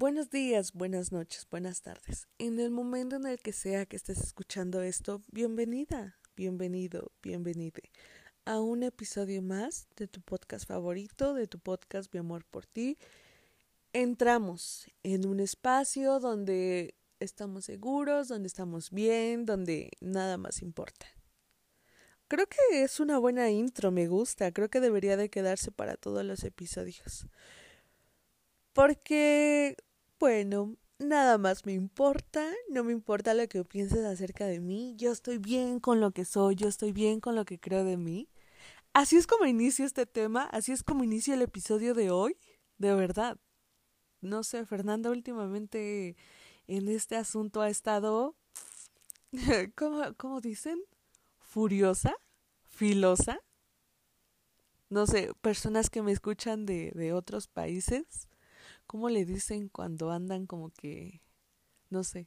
Buenos días, buenas noches, buenas tardes. En el momento en el que sea que estés escuchando esto, bienvenida, bienvenido, bienvenide a un episodio más de tu podcast favorito, de tu podcast Mi Amor por Ti. Entramos en un espacio donde estamos seguros, donde estamos bien, donde nada más importa. Creo que es una buena intro, me gusta, creo que debería de quedarse para todos los episodios. Porque, bueno, nada más me importa, no me importa lo que pienses acerca de mí, yo estoy bien con lo que soy, yo estoy bien con lo que creo de mí. Así es como inicio este tema, así es como inicio el episodio de hoy, de verdad. No sé, Fernanda últimamente en este asunto ha estado, ¿cómo, dicen? Furiosa, filosa. No sé, personas que me escuchan de, de otros países ¿cómo le dicen cuando andan como que, no sé,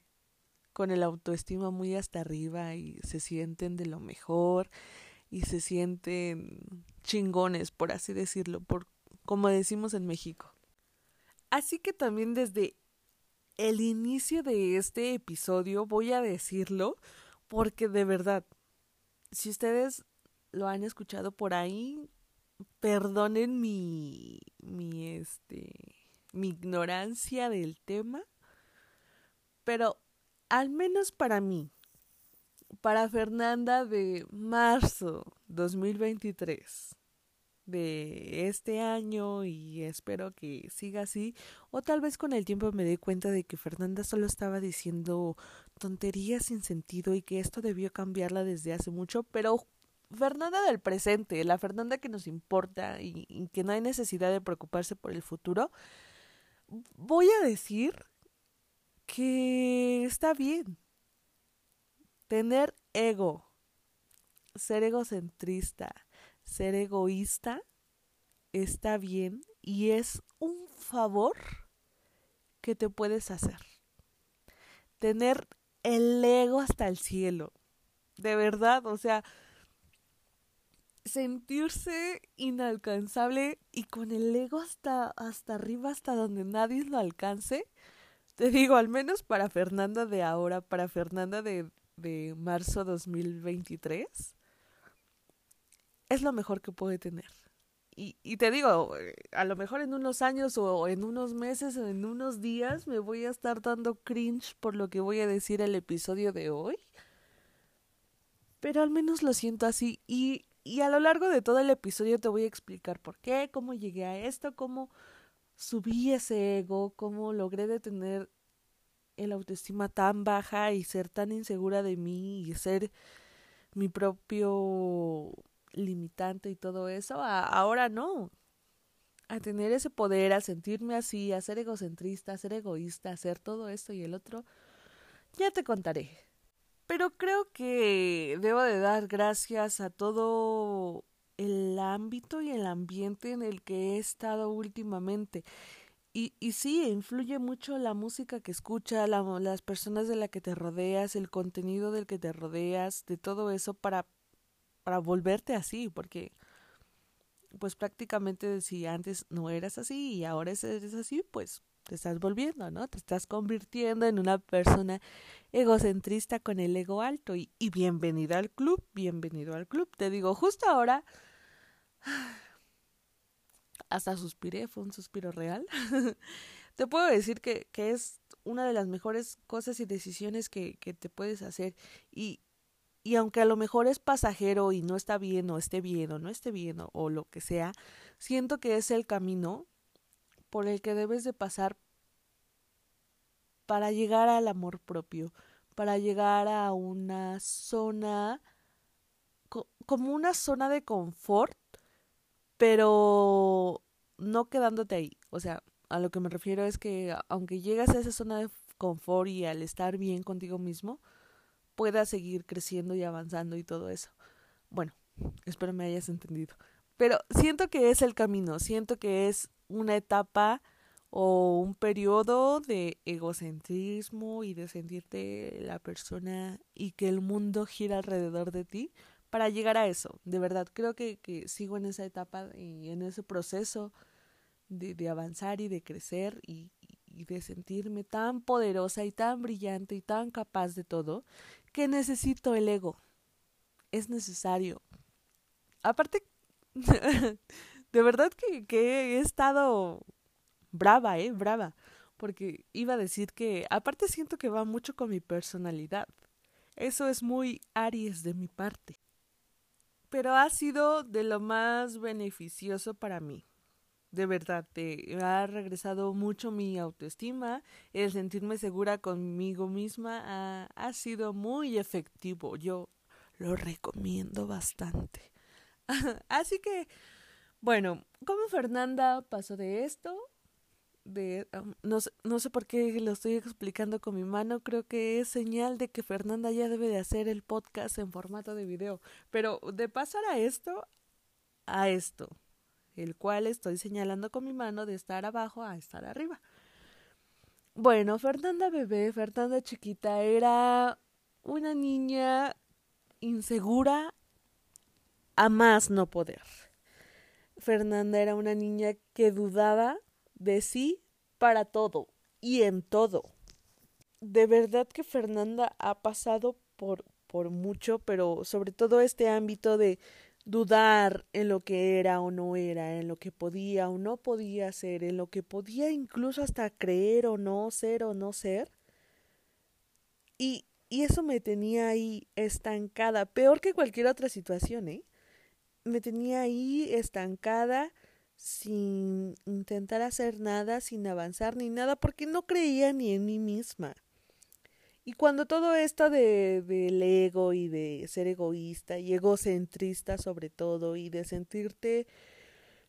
con el autoestima muy hasta arriba y se sienten de lo mejor y se sienten chingones, por así decirlo, por como decimos en México. Así que también desde el inicio de este episodio voy a decirlo porque de verdad, si ustedes lo han escuchado por ahí, perdonen mi mi este mi ignorancia del tema, pero al menos para mí, para Fernanda de marzo 2023 de este año y espero que siga así o tal vez con el tiempo me dé cuenta de que Fernanda solo estaba diciendo tonterías sin sentido y que esto debió cambiarla desde hace mucho, pero Fernanda del presente, la Fernanda que nos importa y, que no hay necesidad de preocuparse por el futuro, voy a decir que está bien tener ego, ser egocentrista, ser egoísta, está bien y es un favor que te puedes hacer. Tener el ego hasta el cielo. De verdad, o sea, sentirse inalcanzable y con el ego hasta, hasta arriba, hasta donde nadie lo alcance. Te digo, al menos para Fernanda de ahora, para Fernanda de, de marzo 2023, es lo mejor que puede tener. Y, y te digo, a lo mejor en unos años o en unos meses o en unos días me voy a estar dando cringe por lo que voy a decir el episodio de hoy. Pero al menos lo siento así. Y y a lo largo de todo el episodio te voy a explicar por qué, cómo llegué a esto, cómo subí ese ego, cómo logré detener el autoestima tan baja y ser tan insegura de mí y ser mi propio limitante y todo eso. ahora no. A tener ese poder, a sentirme así, a ser egocentrista, a ser egoísta, a hacer todo esto y el otro, ya te contaré. Pero creo que debo de dar gracias a todo el ámbito y el ambiente en el que he estado últimamente. Y, y sí, influye mucho la música que escuchas, las personas de las que te rodeas, el contenido del que te rodeas, de todo eso para, para volverte así, porque pues prácticamente si antes no eras así y ahora eres así, pues te estás volviendo, ¿no? Te estás convirtiendo en una persona egocentrista con el ego alto y, y bienvenido al club, bienvenido al club. Te digo, justo ahora, hasta suspiré, fue un suspiro real. te puedo decir que, que es una de las mejores cosas y decisiones que, que te puedes hacer y, y aunque a lo mejor es pasajero y no está bien o esté bien o no esté bien o lo que sea, siento que es el camino por el que debes de pasar para llegar al amor propio, para llegar a una zona como una zona de confort, pero no quedándote ahí. O sea, a lo que me refiero es que aunque llegas a esa zona de confort y al estar bien contigo mismo, puedas seguir creciendo y avanzando y todo eso. Bueno, espero me hayas entendido. Pero siento que es el camino, siento que es una etapa o un periodo de egocentrismo y de sentirte la persona y que el mundo gira alrededor de ti para llegar a eso. De verdad, creo que, que sigo en esa etapa y en ese proceso de, de avanzar y de crecer y, y de sentirme tan poderosa y tan brillante y tan capaz de todo que necesito el ego. Es necesario. Aparte, de verdad que, he estado brava, ¿eh? Brava. Porque iba a decir que, aparte siento que va mucho con mi personalidad. Eso es muy Aries de mi parte. Pero ha sido de lo más beneficioso para mí. De verdad, te ha regresado mucho mi autoestima, el sentirme segura conmigo misma ha, ha sido muy efectivo. Yo lo recomiendo bastante. Así que, bueno, como Fernanda pasó de esto, de no, no sé por qué lo estoy explicando con mi mano, creo que es señal de que Fernanda ya debe de hacer el podcast en formato de video, pero de pasar a esto a esto, el cual estoy señalando con mi mano de estar abajo a estar arriba. Bueno, Fernanda bebé, Fernanda chiquita era una niña insegura a más no poder. Fernanda era una niña que dudaba de sí para todo y en todo. De verdad que Fernanda ha pasado por, por mucho, pero sobre todo este ámbito de dudar en lo que era o no era, en lo que podía o no podía ser, en lo que podía incluso hasta creer o no ser o no ser. Y, y eso me tenía ahí estancada, peor que cualquier otra situación, ¿eh? Me tenía ahí estancada, sin intentar hacer nada, sin avanzar ni nada, porque no creía ni en mí misma. Y cuando todo esto de del ego y de ser egoísta y egocentrista sobre todo y de sentirte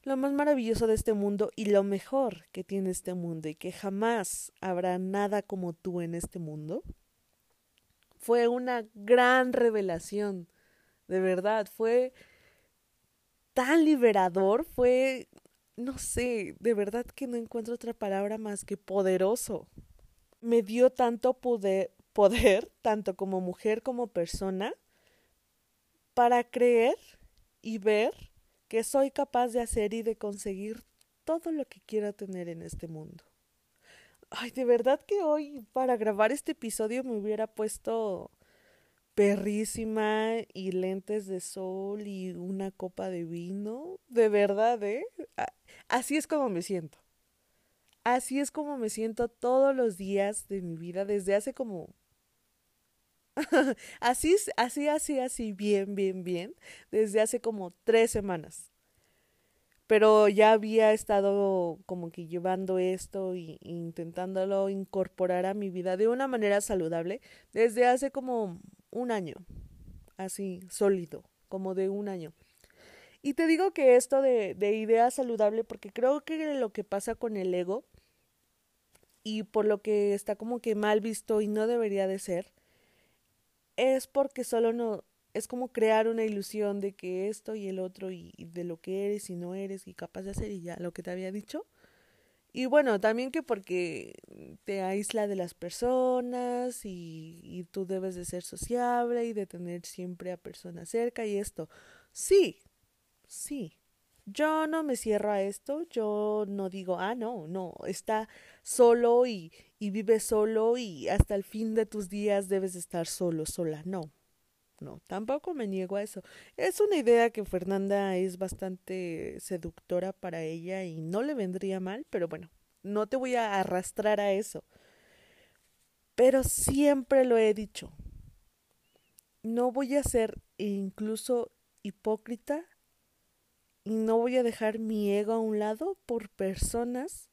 lo más maravilloso de este mundo y lo mejor que tiene este mundo y que jamás habrá nada como tú en este mundo, fue una gran revelación, de verdad, fue tan liberador, fue no sé, de verdad que no encuentro otra palabra más que poderoso. Me dio tanto poder, poder, tanto como mujer como persona, para creer y ver que soy capaz de hacer y de conseguir todo lo que quiera tener en este mundo. Ay, de verdad que hoy para grabar este episodio me hubiera puesto perrísima y lentes de sol y una copa de vino. De verdad, ¿eh? Así es como me siento. Así es como me siento todos los días de mi vida desde hace como... así, así, así, así, bien, bien, bien, desde hace como tres semanas. Pero ya había estado como que llevando esto e intentándolo incorporar a mi vida de una manera saludable desde hace como un año, así sólido, como de un año. Y te digo que esto de, de idea saludable, porque creo que lo que pasa con el ego, y por lo que está como que mal visto y no debería de ser, es porque solo no, es como crear una ilusión de que esto y el otro y, y de lo que eres y no eres y capaz de hacer y ya lo que te había dicho, y bueno, también que porque te aísla de las personas y, y tú debes de ser sociable y de tener siempre a personas cerca y esto. Sí, sí. Yo no me cierro a esto, yo no digo, ah, no, no, está solo y, y vive solo y hasta el fin de tus días debes estar solo, sola. No, no, tampoco me niego a eso. Es una idea que Fernanda es bastante seductora para ella y no le vendría mal, pero bueno, no te voy a arrastrar a eso. Pero siempre lo he dicho. No voy a ser incluso hipócrita y no voy a dejar mi ego a un lado por personas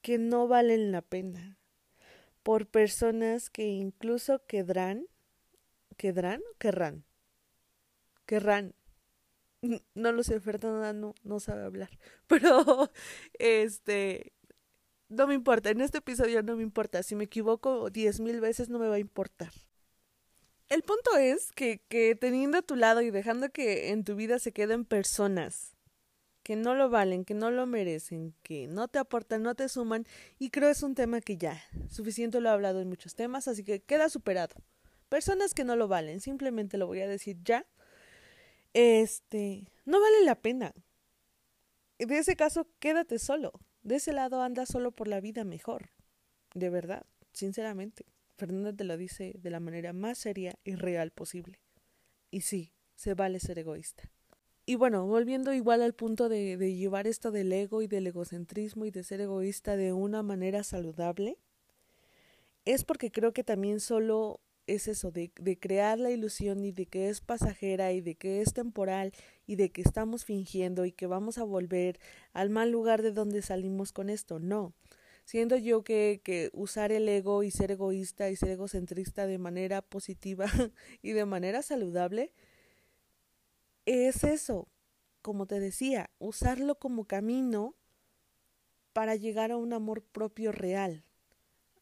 que no valen la pena, por personas que incluso quedarán ¿Quedarán? Querrán. Querrán. No lo sé, Fernanda no, no sabe hablar. Pero, este, no me importa. En este episodio no me importa. Si me equivoco diez mil veces no me va a importar. El punto es que, que teniendo a tu lado y dejando que en tu vida se queden personas que no lo valen, que no lo merecen, que no te aportan, no te suman, y creo es un tema que ya suficiente lo he hablado en muchos temas, así que queda superado. Personas que no lo valen, simplemente lo voy a decir ya. Este, no vale la pena. De ese caso, quédate solo. De ese lado anda solo por la vida mejor. De verdad, sinceramente. Fernanda te lo dice de la manera más seria y real posible. Y sí, se vale ser egoísta. Y bueno, volviendo igual al punto de, de llevar esto del ego y del egocentrismo y de ser egoísta de una manera saludable, es porque creo que también solo es eso, de, de, crear la ilusión y de que es pasajera y de que es temporal y de que estamos fingiendo y que vamos a volver al mal lugar de donde salimos con esto. No. Siento yo que, que usar el ego y ser egoísta y ser egocentrista de manera positiva y de manera saludable es eso, como te decía, usarlo como camino para llegar a un amor propio real,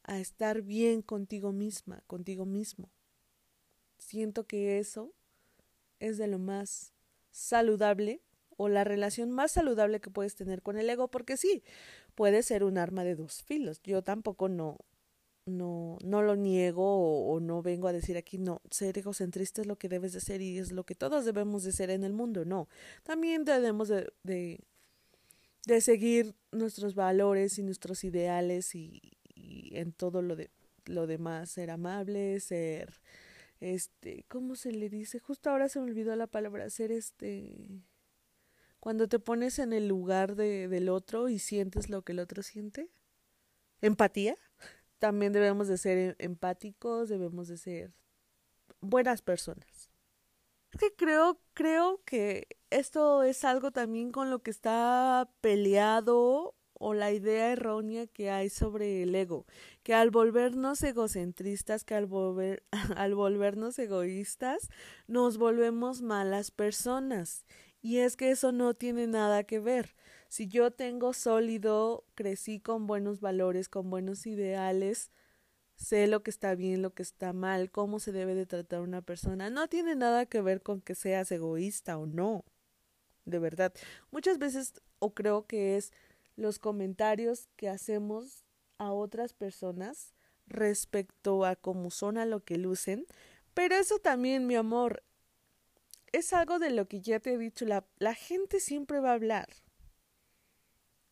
a estar bien contigo misma, contigo mismo. Siento que eso es de lo más saludable o la relación más saludable que puedes tener con el ego, porque sí, puede ser un arma de dos filos. Yo tampoco no, no, no lo niego o, no vengo a decir aquí, no, ser egocentrista es lo que debes de ser y es lo que todos debemos de ser en el mundo, no. También debemos de, de, de seguir nuestros valores y nuestros ideales y, en todo lo de lo demás, ser amable, ser este, ¿cómo se le dice? Justo ahora se me olvidó la palabra, ser este cuando te pones en el lugar de, del otro y sientes lo que el otro siente. Empatía. También debemos de ser em, empáticos, debemos de ser buenas personas. Es que creo, creo que esto es algo también con lo que está peleado o la idea errónea que hay sobre el ego, que al volvernos egocentristas, que al, volver, al volvernos egoístas, nos volvemos malas personas. Y es que eso no tiene nada que ver. Si yo tengo sólido, crecí con buenos valores, con buenos ideales, sé lo que está bien, lo que está mal, cómo se debe de tratar una persona, no tiene nada que ver con que seas egoísta o no. De verdad. Muchas veces, o creo que es los comentarios que hacemos a otras personas respecto a cómo son, a lo que lucen. Pero eso también, mi amor, es algo de lo que ya te he dicho, la, la gente siempre va a hablar.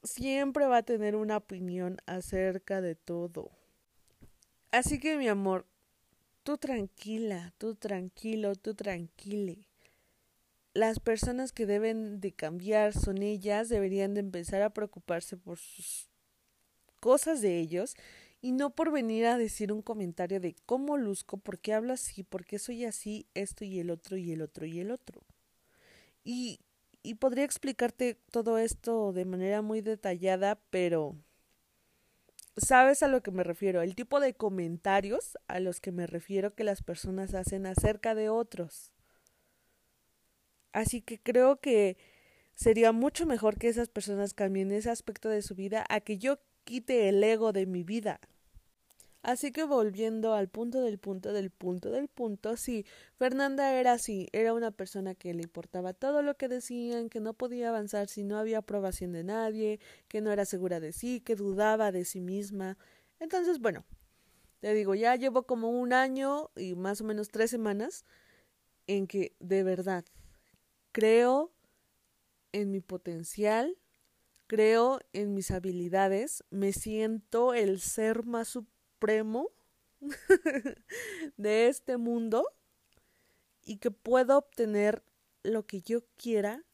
Siempre va a tener una opinión acerca de todo. Así que, mi amor, tú tranquila, tú tranquilo, tú tranquile las personas que deben de cambiar son ellas, deberían de empezar a preocuparse por sus cosas de ellos y no por venir a decir un comentario de cómo luzco, por qué hablo así, por qué soy así, esto y el otro y el otro y el otro. Y, y podría explicarte todo esto de manera muy detallada, pero sabes a lo que me refiero, el tipo de comentarios a los que me refiero que las personas hacen acerca de otros. Así que creo que sería mucho mejor que esas personas cambien ese aspecto de su vida a que yo quite el ego de mi vida. Así que volviendo al punto del punto del punto del punto, sí, Fernanda era así, era una persona que le importaba todo lo que decían, que no podía avanzar si no había aprobación de nadie, que no era segura de sí, que dudaba de sí misma. Entonces, bueno, te digo, ya llevo como un año y más o menos tres semanas en que de verdad creo en mi potencial, creo en mis habilidades, me siento el ser más supremo de este mundo y que puedo obtener lo que yo quiera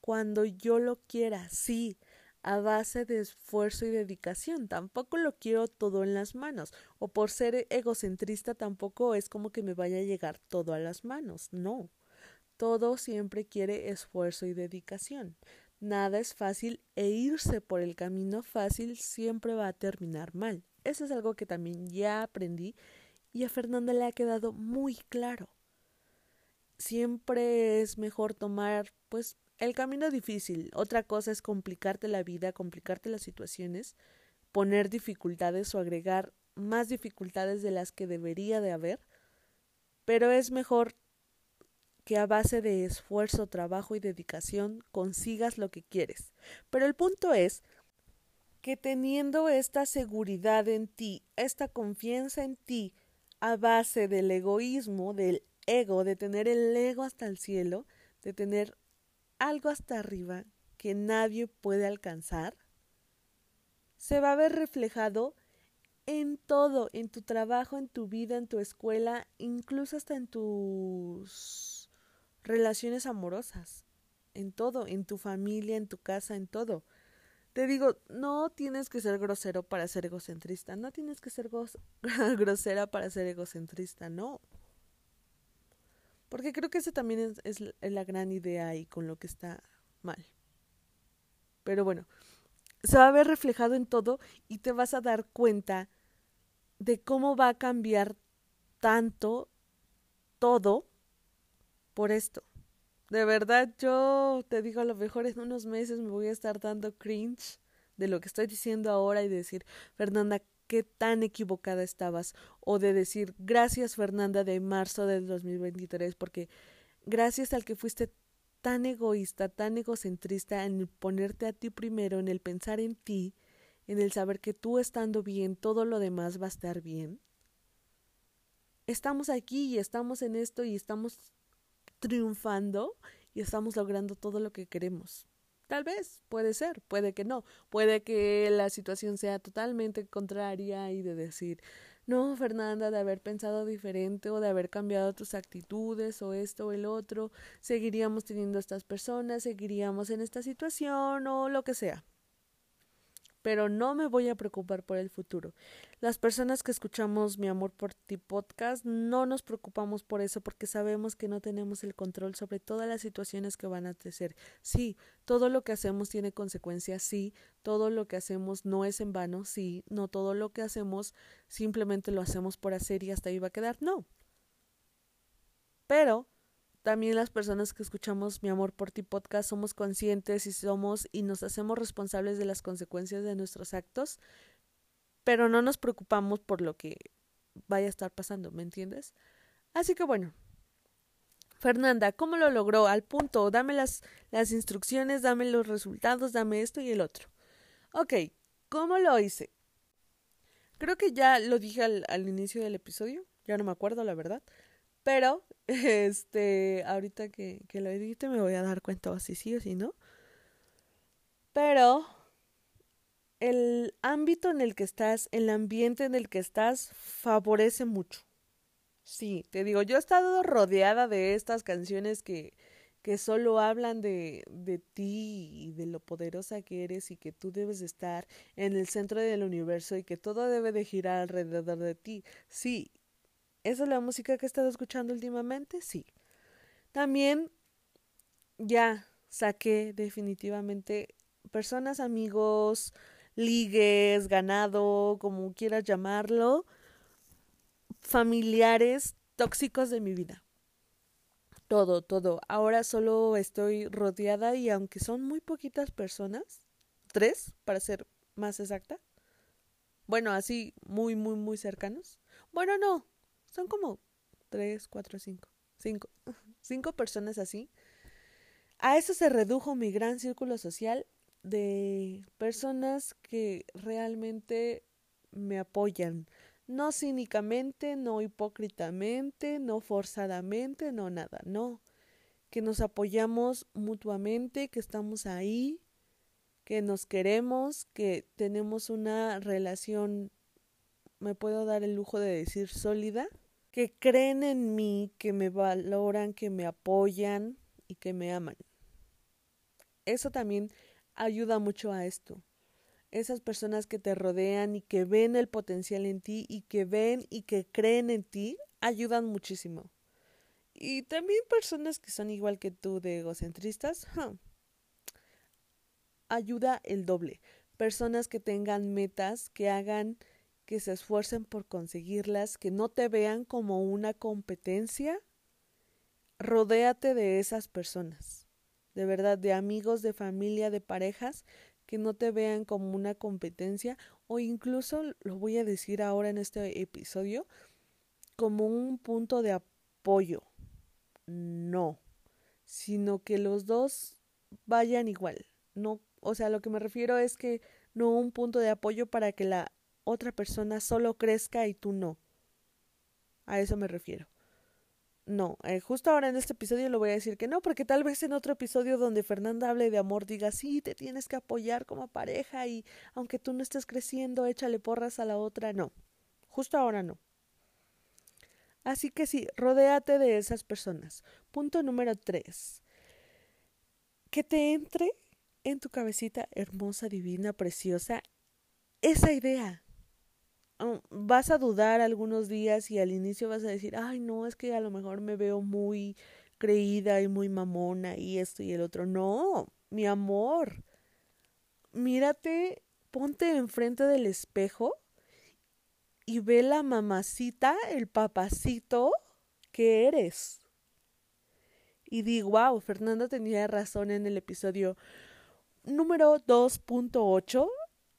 cuando yo lo quiera, sí, a base de esfuerzo y dedicación. Tampoco lo quiero todo en las manos. O por ser egocentrista tampoco es como que me vaya a llegar todo a las manos. No. Todo siempre quiere esfuerzo y dedicación. Nada es fácil e irse por el camino fácil siempre va a terminar mal. Eso es algo que también ya aprendí y a Fernanda le ha quedado muy claro. Siempre es mejor tomar pues el camino difícil. Otra cosa es complicarte la vida, complicarte las situaciones, poner dificultades o agregar más dificultades de las que debería de haber, pero es mejor que a base de esfuerzo, trabajo y dedicación consigas lo que quieres. Pero el punto es que teniendo esta seguridad en ti, esta confianza en ti, a base del egoísmo, del ego, de tener el ego hasta el cielo, de tener algo hasta arriba que nadie puede alcanzar, se va a ver reflejado en todo, en tu trabajo, en tu vida, en tu escuela, incluso hasta en tus relaciones amorosas, en todo, en tu familia, en tu casa, en todo. Te digo, no tienes que ser grosero para ser egocentrista, no tienes que ser grosera para ser egocentrista, no. Porque creo que esa también es, es la gran idea y con lo que está mal. Pero bueno, se va a ver reflejado en todo y te vas a dar cuenta de cómo va a cambiar tanto todo por esto. De verdad, yo te digo, a lo mejor en unos meses me voy a estar dando cringe de lo que estoy diciendo ahora y decir, Fernanda, qué tan equivocada estabas. O de decir, gracias Fernanda de marzo del 2023, porque gracias al que fuiste tan egoísta, tan egocentrista en ponerte a ti primero, en el pensar en ti, en el saber que tú estando bien, todo lo demás va a estar bien. Estamos aquí y estamos en esto y estamos triunfando y estamos logrando todo lo que queremos. Tal vez, puede ser, puede que no, puede que la situación sea totalmente contraria y de decir, no, Fernanda, de haber pensado diferente o de haber cambiado tus actitudes o esto o el otro, seguiríamos teniendo estas personas, seguiríamos en esta situación o lo que sea pero no me voy a preocupar por el futuro. Las personas que escuchamos Mi Amor por Ti podcast no nos preocupamos por eso porque sabemos que no tenemos el control sobre todas las situaciones que van a crecer. Sí, todo lo que hacemos tiene consecuencias, sí, todo lo que hacemos no es en vano, sí, no todo lo que hacemos simplemente lo hacemos por hacer y hasta ahí va a quedar, no. Pero también las personas que escuchamos Mi Amor por Ti podcast somos conscientes y somos y nos hacemos responsables de las consecuencias de nuestros actos, pero no nos preocupamos por lo que vaya a estar pasando, ¿me entiendes? Así que bueno. Fernanda, ¿cómo lo logró? Al punto, dame las, instrucciones, dame los resultados, dame esto y el otro. Ok, ¿cómo lo hice? Creo que ya lo dije al inicio del episodio, ya no me acuerdo la verdad. Pero, este, ahorita que, que lo edite me voy a dar cuenta o si sí o si no. Pero el ámbito en el que estás, el ambiente en el que estás, favorece mucho. Sí, te digo, yo he estado rodeada de estas canciones que, que solo hablan de, de ti y de lo poderosa que eres y que tú debes estar en el centro del universo y que todo debe de girar alrededor de ti. Sí, ¿Esa es la música que he estado escuchando últimamente? Sí. También ya saqué definitivamente personas, amigos, ligues, ganado, como quieras llamarlo, familiares tóxicos de mi vida. Todo, todo. Ahora solo estoy rodeada y aunque son muy poquitas personas, tres, para ser más exacta, bueno, así muy, muy, muy cercanos. Bueno, no, son como tres, cuatro, cinco. Cinco. Cinco personas así. A eso se redujo mi gran círculo social de personas que realmente me apoyan. No cínicamente, no hipócritamente, no forzadamente, no nada, no. Que nos apoyamos mutuamente, que estamos ahí, que nos queremos, que tenemos una relación, me puedo dar el lujo de decir sólida, que creen en mí, que me valoran, que me apoyan y que me aman. Eso también ayuda mucho a esto. Esas personas que te rodean y que ven el potencial en ti y que ven y que creen en ti ayudan muchísimo. Y también personas que son igual que tú de egocentristas, ayuda el doble. Personas que tengan metas, que hagan que se esfuercen por conseguirlas, que no te vean como una competencia. Rodéate de esas personas, de verdad, de amigos, de familia, de parejas, que no te vean como una competencia o incluso, lo voy a decir ahora en este episodio, como un punto de apoyo. No, sino que los dos vayan igual. No, o sea, lo que me refiero es que no un punto de apoyo para que la otra persona solo crezca y tú no. A eso me refiero. No, eh, justo ahora en este episodio lo voy a decir que no, porque tal vez en otro episodio donde Fernanda hable de amor diga, sí, te tienes que apoyar como pareja y aunque tú no estés creciendo, échale porras a la otra. No, justo ahora no. Así que sí, rodéate de esas personas. Punto número tres. Que te entre en tu cabecita hermosa, divina, preciosa, esa idea. Oh, vas a dudar algunos días y al inicio vas a decir, ay, no, es que a lo mejor me veo muy creída y muy mamona y esto y el otro. No, mi amor, mírate, ponte enfrente del espejo y ve la mamacita, el papacito que eres. Y di, wow, Fernanda tenía razón en el episodio número 2.8,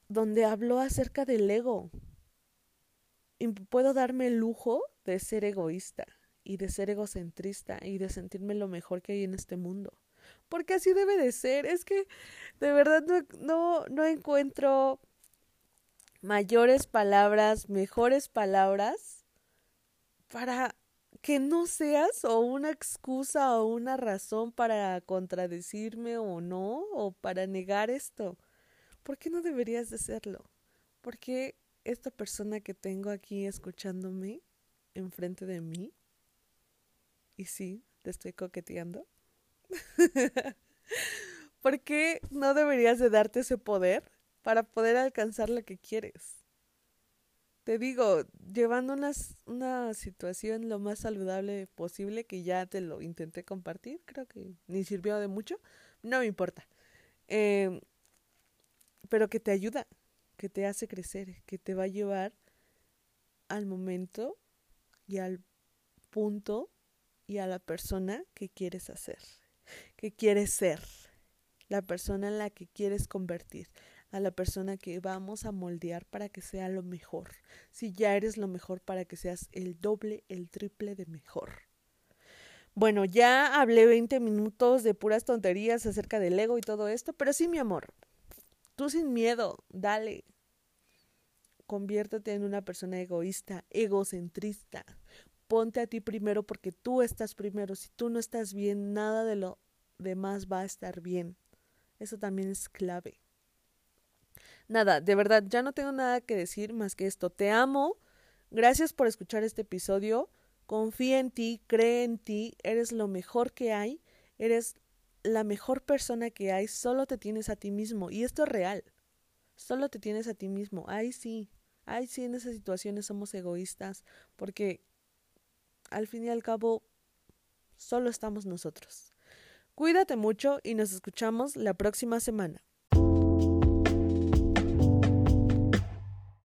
donde habló acerca del ego. Y puedo darme el lujo de ser egoísta y de ser egocentrista y de sentirme lo mejor que hay en este mundo. Porque así debe de ser. Es que de verdad no, no, no encuentro mayores palabras, mejores palabras para que no seas o una excusa o una razón para contradecirme o no o para negar esto. ¿Por qué no deberías de serlo? ¿Por qué esta persona que tengo aquí escuchándome enfrente de mí? Y sí, te estoy coqueteando. ¿Por qué no deberías de darte ese poder para poder alcanzar lo que quieres. Te digo, llevando una, una situación lo más saludable posible, que ya te lo intenté compartir, creo que ni sirvió de mucho, no me importa. Em, pero que te ayuda, que te hace crecer, que te va a llevar al momento y al punto y a la persona que quieres hacer, que quieres ser, la persona en la que quieres convertir a la persona que vamos a moldear para que sea lo mejor. Si ya eres lo mejor, para que seas el doble, el triple de mejor. Bueno, ya hablé 20 minutos de puras tonterías acerca del ego y todo esto, pero sí, mi amor, tú sin miedo, dale. Conviértete en una persona egoísta, egocentrista. Ponte a ti primero porque tú estás primero. Si tú no estás bien, nada de lo demás va a estar bien. Eso también es clave. Nada, de verdad, ya no tengo nada que decir más que esto. Te amo. Gracias por escuchar este episodio. Confía en ti, cree en ti, eres lo mejor que hay, eres la mejor persona que hay, solo te tienes a ti mismo. Y esto es real. Solo te tienes a ti mismo. Ay, sí. Ay, sí, en esas situaciones somos egoístas, porque al fin y al cabo solo estamos nosotros. Cuídate mucho y nos escuchamos la próxima semana.